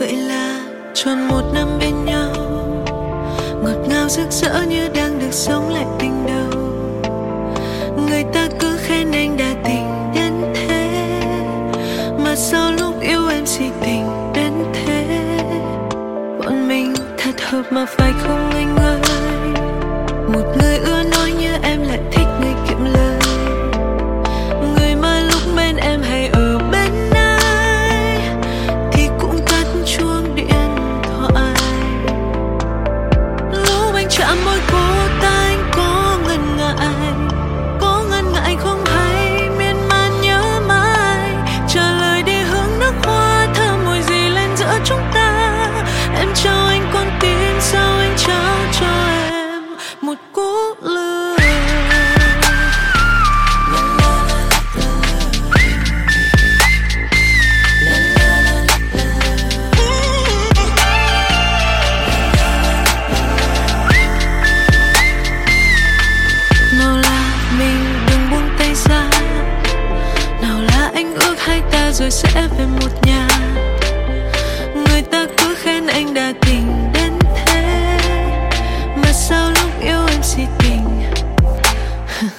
vậy là tròn một năm bên nhau. Ngọt ngào rực rỡ như đang được sống lại tình đầu. Người ta cứ khen anh đã tình đến thế, mà sau lúc yêu em si tình đến thế. Bọn mình thật hợp mà phải không anh ơi? Một người rồi sẽ về một nhà. Người ta cứ khen anh đã tình đến thế, mà sao lúc yêu em si tình?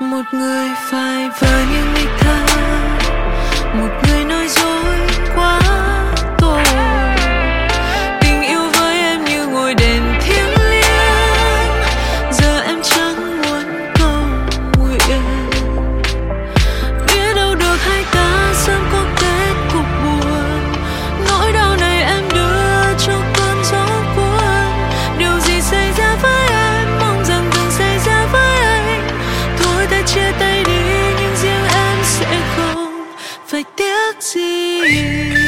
Một người phải với những ngày tháng một người 记忆。